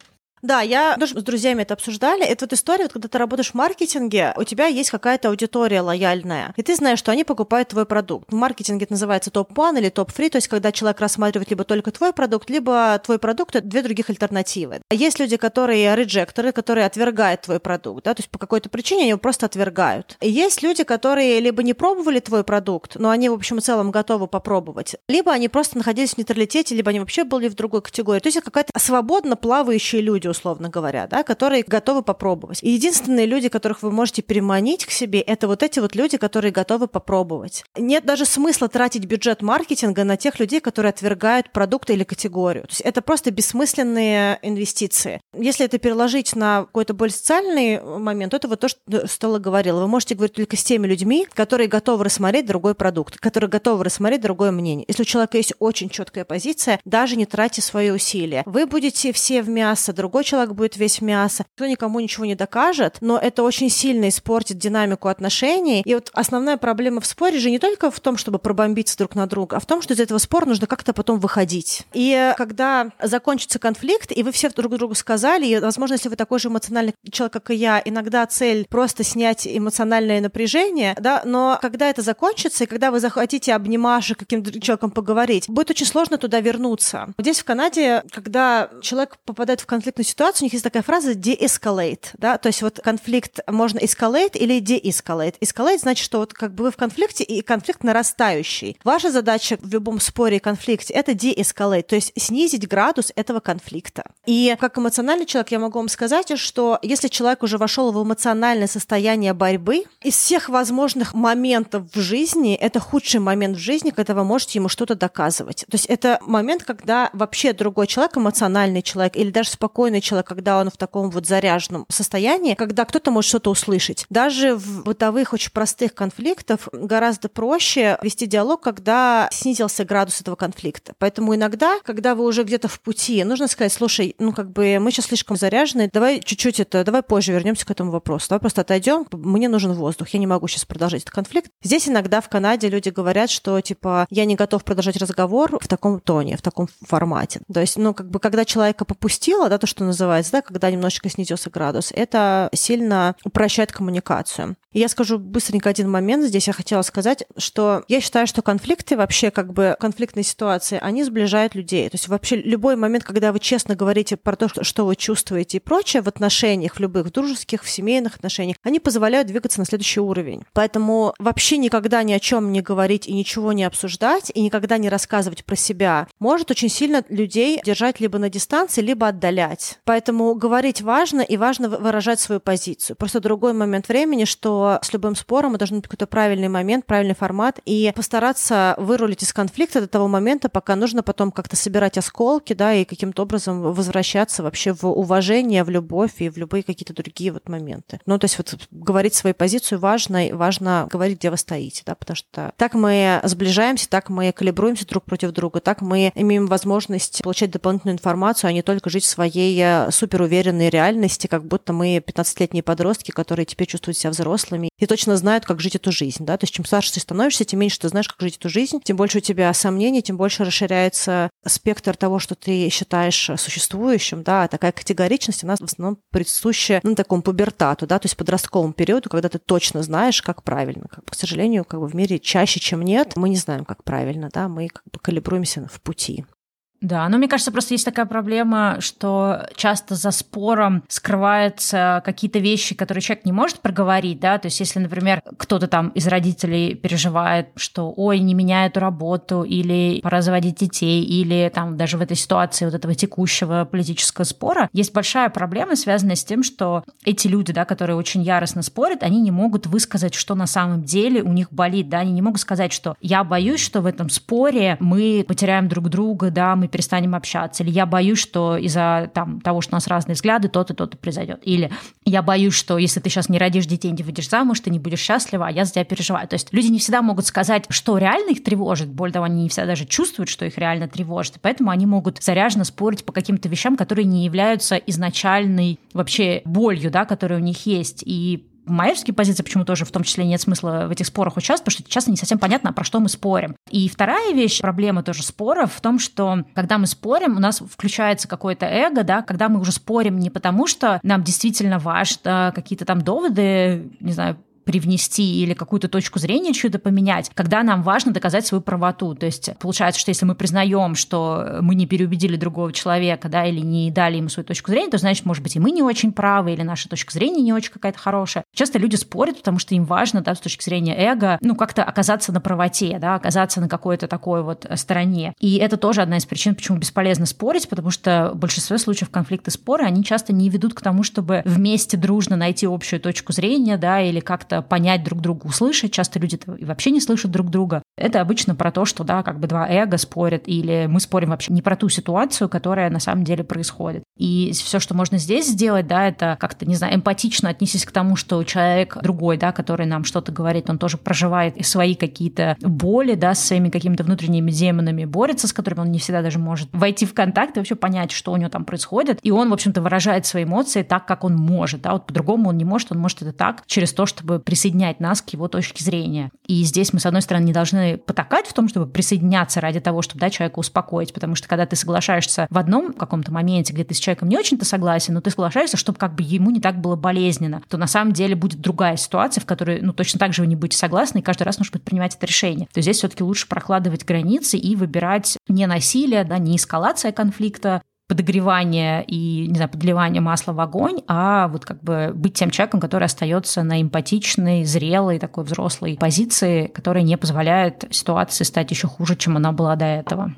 Да, я тоже с друзьями это обсуждали. Это вот история, вот, когда ты работаешь в маркетинге, у тебя есть какая-то аудитория лояльная, и ты знаешь, что они покупают твой продукт. В маркетинге это называется топ-1 или топ-3, то есть когда человек рассматривает либо только твой продукт, либо твой продукт — это две других альтернативы. А есть люди, которые реджекторы, которые отвергают твой продукт, да, то есть по какой-то причине они его просто отвергают. И есть люди, которые либо не пробовали твой продукт, но они, в общем и целом, готовы попробовать, либо они просто находились в нейтралитете, либо они вообще были в другой категории. То есть это какая-то свободно плавающие люди, условно говоря, да, которые готовы попробовать. И единственные люди, которых вы можете переманить к себе, это вот эти вот люди, которые готовы попробовать. Нет даже смысла тратить бюджет маркетинга на тех людей, которые отвергают продукт или категорию. То есть это просто бессмысленные инвестиции. Если это переложить на какой-то более социальный момент, то это вот то, что Стелла говорила. Вы можете говорить только с теми людьми, которые готовы рассмотреть другой продукт, которые готовы рассмотреть другое мнение. Если у человека есть очень четкая позиция, даже не тратьте свои усилия. Вы будете все в мясо, другой другой человек будет весь мясо. Кто никому ничего не докажет, но это очень сильно испортит динамику отношений. И вот основная проблема в споре же не только в том, чтобы пробомбиться друг на друга, а в том, что из этого спора нужно как-то потом выходить. И когда закончится конфликт, и вы все друг другу сказали, и, возможно, если вы такой же эмоциональный человек, как и я, иногда цель просто снять эмоциональное напряжение, да, но когда это закончится, и когда вы захотите обнимашек каким-то человеком поговорить, будет очень сложно туда вернуться. Здесь в Канаде, когда человек попадает в конфликтную ситуацию, у них есть такая фраза de-escalate, да, то есть вот конфликт можно escalate или de-escalate. Escalate значит, что вот как бы вы в конфликте, и конфликт нарастающий. Ваша задача в любом споре и конфликте — это de-escalate, то есть снизить градус этого конфликта. И как эмоциональный человек я могу вам сказать, что если человек уже вошел в эмоциональное состояние борьбы, из всех возможных моментов в жизни, это худший момент в жизни, когда вы можете ему что-то доказывать. То есть это момент, когда вообще другой человек, эмоциональный человек или даже спокойный человек, когда он в таком вот заряженном состоянии, когда кто-то может что-то услышать. Даже в бытовых очень простых конфликтов гораздо проще вести диалог, когда снизился градус этого конфликта. Поэтому иногда, когда вы уже где-то в пути, нужно сказать, слушай, ну как бы мы сейчас слишком заряжены, давай чуть-чуть это, давай позже вернемся к этому вопросу, давай просто отойдем, мне нужен воздух, я не могу сейчас продолжать этот конфликт. Здесь иногда в Канаде люди говорят, что типа я не готов продолжать разговор в таком тоне, в таком формате. То есть, ну как бы когда человека попустило, да, то, что называется, да, когда немножечко снизился градус, это сильно упрощает коммуникацию. И я скажу быстренько один момент здесь. Я хотела сказать, что я считаю, что конфликты вообще, как бы конфликтные ситуации, они сближают людей. То есть вообще любой момент, когда вы честно говорите про то, что вы чувствуете и прочее в отношениях, в любых, в дружеских, в семейных отношениях, они позволяют двигаться на следующий уровень. Поэтому вообще никогда ни о чем не говорить и ничего не обсуждать, и никогда не рассказывать про себя, может очень сильно людей держать либо на дистанции, либо отдалять. Поэтому говорить важно, и важно выражать свою позицию. Просто другой момент времени, что с любым спором мы должен быть какой-то правильный момент, правильный формат, и постараться вырулить из конфликта до того момента, пока нужно потом как-то собирать осколки, да, и каким-то образом возвращаться вообще в уважение, в любовь и в любые какие-то другие вот моменты. Ну, то есть вот говорить свою позицию важно, важно говорить, где вы стоите, да, потому что так мы сближаемся, так мы калибруемся друг против друга, так мы имеем возможность получать дополнительную информацию, а не только жить в своей э, суперуверенной реальности, как будто мы 15-летние подростки, которые теперь чувствуют себя взрослыми, и точно знают, как жить эту жизнь. Да? То есть чем старше ты становишься, тем меньше ты знаешь, как жить эту жизнь, тем больше у тебя сомнений, тем больше расширяется спектр того, что ты считаешь существующим. Да? А такая категоричность, она в основном присуща ну, такому пубертату, да? то есть подростковому периоду, когда ты точно знаешь, как правильно. Как, к сожалению, как бы в мире чаще, чем нет, мы не знаем, как правильно, да? мы как бы калибруемся в пути. Да, но мне кажется, просто есть такая проблема, что часто за спором скрываются какие-то вещи, которые человек не может проговорить, да, то есть если, например, кто-то там из родителей переживает, что ой, не меняй эту работу, или пора заводить детей, или там даже в этой ситуации вот этого текущего политического спора, есть большая проблема, связанная с тем, что эти люди, да, которые очень яростно спорят, они не могут высказать, что на самом деле у них болит, да, они не могут сказать, что я боюсь, что в этом споре мы потеряем друг друга, да, мы перестанем общаться, или я боюсь, что из-за там, того, что у нас разные взгляды, то-то, то-то произойдет, или я боюсь, что если ты сейчас не родишь детей, не выйдешь замуж, ты не будешь счастлива, а я за тебя переживаю. То есть люди не всегда могут сказать, что реально их тревожит, более того, они не всегда даже чувствуют, что их реально тревожит, и поэтому они могут заряженно спорить по каким-то вещам, которые не являются изначальной вообще болью, да, которая у них есть, и моей позиции почему тоже в том числе нет смысла в этих спорах участвовать, потому что часто не совсем понятно, про что мы спорим. И вторая вещь, проблема тоже споров в том, что когда мы спорим, у нас включается какое-то эго, да, когда мы уже спорим не потому, что нам действительно важно какие-то там доводы, не знаю, привнести или какую-то точку зрения чью-то поменять, когда нам важно доказать свою правоту. То есть получается, что если мы признаем, что мы не переубедили другого человека, да, или не дали ему свою точку зрения, то значит, может быть, и мы не очень правы, или наша точка зрения не очень какая-то хорошая. Часто люди спорят, потому что им важно, да, с точки зрения эго, ну, как-то оказаться на правоте, да, оказаться на какой-то такой вот стороне. И это тоже одна из причин, почему бесполезно спорить, потому что в большинстве случаев конфликты споры, они часто не ведут к тому, чтобы вместе дружно найти общую точку зрения, да, или как-то понять друг друга, услышать. Часто люди и вообще не слышат друг друга. Это обычно про то, что, да, как бы два эго спорят, или мы спорим вообще не про ту ситуацию, которая на самом деле происходит. И все, что можно здесь сделать, да, это как-то, не знаю, эмпатично отнестись к тому, что человек другой, да, который нам что-то говорит, он тоже проживает свои какие-то боли, да, с своими какими-то внутренними демонами, борется с которыми он не всегда даже может войти в контакт и вообще понять, что у него там происходит. И он, в общем-то, выражает свои эмоции так, как он может, да, вот по-другому он не может, он может это так, через то, чтобы присоединять нас к его точке зрения. И здесь мы, с одной стороны, не должны потакать в том, чтобы присоединяться ради того, чтобы, да, человека успокоить, потому что когда ты соглашаешься в одном каком-то моменте, где ты с человеком не очень-то согласен, но ты соглашаешься, чтобы как бы ему не так было болезненно, то на самом деле будет другая ситуация, в которой, ну, точно так же вы не будете согласны, и каждый раз нужно будет принимать это решение. То здесь все-таки лучше прокладывать границы и выбирать не насилие, да, не эскалация конфликта, подогревание и, не знаю, подливание масла в огонь, а вот как бы быть тем человеком, который остается на эмпатичной, зрелой, такой взрослой позиции, которая не позволяет ситуации стать еще хуже, чем она была до этого.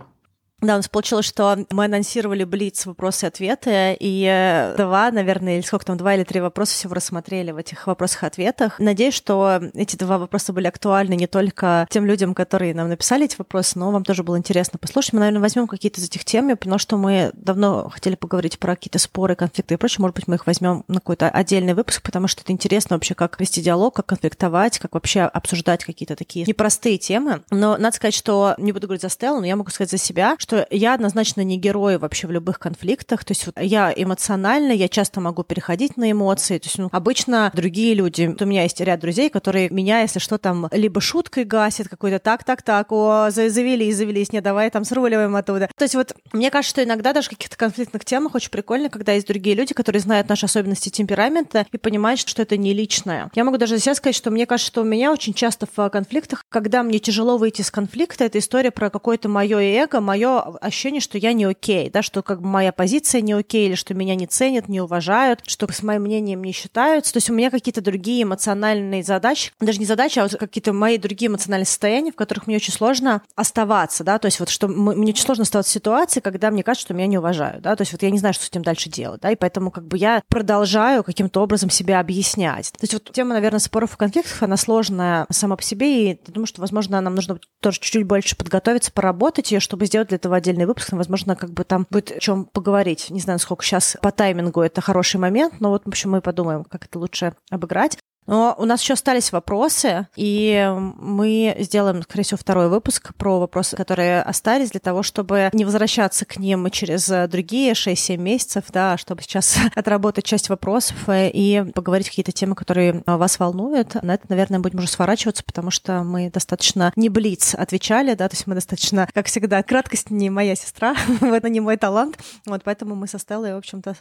Да, у нас получилось, что мы анонсировали Блиц вопросы и ответы, и э, два, наверное, или сколько там, два или три вопроса всего рассмотрели в этих вопросах и ответах. Надеюсь, что эти два вопроса были актуальны не только тем людям, которые нам написали эти вопросы, но вам тоже было интересно послушать. Мы, наверное, возьмем какие-то из этих тем. Я поняла, что мы давно хотели поговорить про какие-то споры, конфликты и прочее. Может быть, мы их возьмем на какой-то отдельный выпуск, потому что это интересно вообще, как вести диалог, как конфликтовать, как вообще обсуждать какие-то такие непростые темы. Но надо сказать, что не буду говорить за Стеллу, но я могу сказать за себя, что я однозначно не герой вообще в любых конфликтах. То есть вот я эмоциональна, я часто могу переходить на эмоции. То есть ну, обычно другие люди, вот у меня есть ряд друзей, которые меня, если что, там либо шуткой гасят какой-то так, так, так, о, завелись, завелись, не, давай там сруливаем оттуда. То есть вот мне кажется, что иногда даже в каких-то конфликтных темах очень прикольно, когда есть другие люди, которые знают наши особенности темперамента и понимают, что это не личное. Я могу даже себя сказать, что мне кажется, что у меня очень часто в конфликтах, когда мне тяжело выйти из конфликта, это история про какое-то мое эго, мое ощущение что я не окей, да, что как бы моя позиция не окей, или что меня не ценят, не уважают, что с моим мнением не считаются. То есть у меня какие-то другие эмоциональные задачи, даже не задачи, а вот какие-то мои другие эмоциональные состояния, в которых мне очень сложно оставаться, да, то есть вот что мне очень сложно оставаться в ситуации, когда мне кажется, что меня не уважают, да, то есть вот я не знаю, что с этим дальше делать, да, и поэтому как бы я продолжаю каким-то образом себя объяснять. То есть вот тема, наверное, споров и конфликтов, она сложная сама по себе, и я думаю, что, возможно, нам нужно тоже чуть-чуть больше подготовиться, поработать ее, чтобы сделать для этого отдельный выпуск, возможно, как бы там будет о чем поговорить. Не знаю, сколько сейчас по таймингу это хороший момент, но вот, в общем, мы подумаем, как это лучше обыграть. Но у нас еще остались вопросы, и мы сделаем, скорее всего, второй выпуск про вопросы, которые остались, для того, чтобы не возвращаться к ним через другие 6-7 месяцев, да, чтобы сейчас отработать часть вопросов и поговорить какие-то темы, которые вас волнуют. На это, наверное, будем уже сворачиваться, потому что мы достаточно не блиц отвечали, да, то есть мы достаточно, как всегда, краткость не моя сестра, это не мой талант, вот поэтому мы со Стеллой, в общем-то,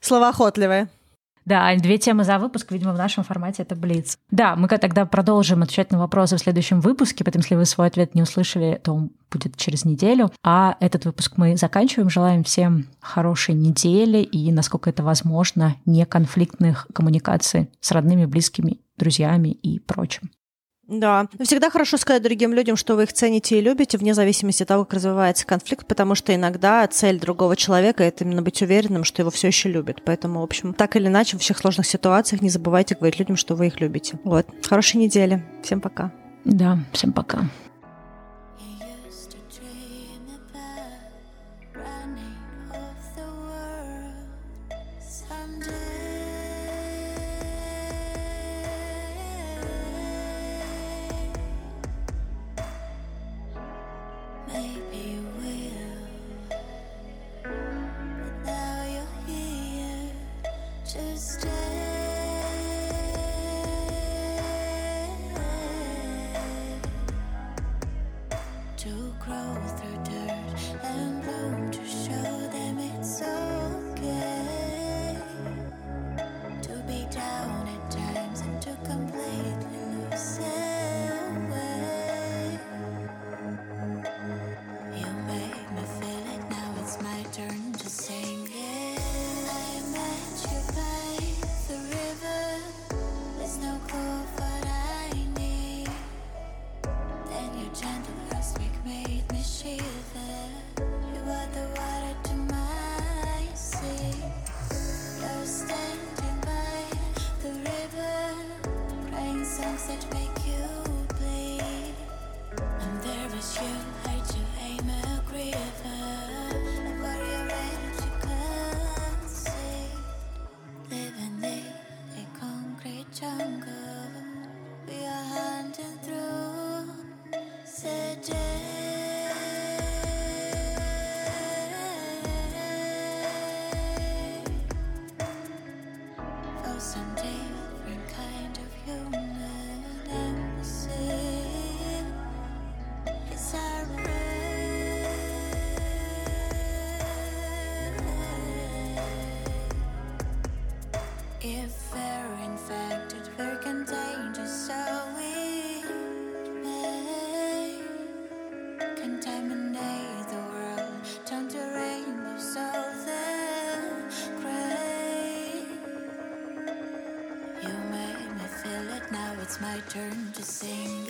словоохотливые. Да, две темы за выпуск, видимо, в нашем формате это Блиц. Да, мы тогда продолжим отвечать на вопросы в следующем выпуске, поэтому если вы свой ответ не услышали, то он будет через неделю. А этот выпуск мы заканчиваем. Желаем всем хорошей недели и, насколько это возможно, неконфликтных коммуникаций с родными, близкими, друзьями и прочим. Да. Всегда хорошо сказать другим людям, что вы их цените и любите, вне зависимости от того, как развивается конфликт, потому что иногда цель другого человека — это именно быть уверенным, что его все еще любят. Поэтому, в общем, так или иначе, в всех сложных ситуациях не забывайте говорить людям, что вы их любите. Вот. Хорошей недели. Всем пока. Да, всем пока. Someday day. Turn to sing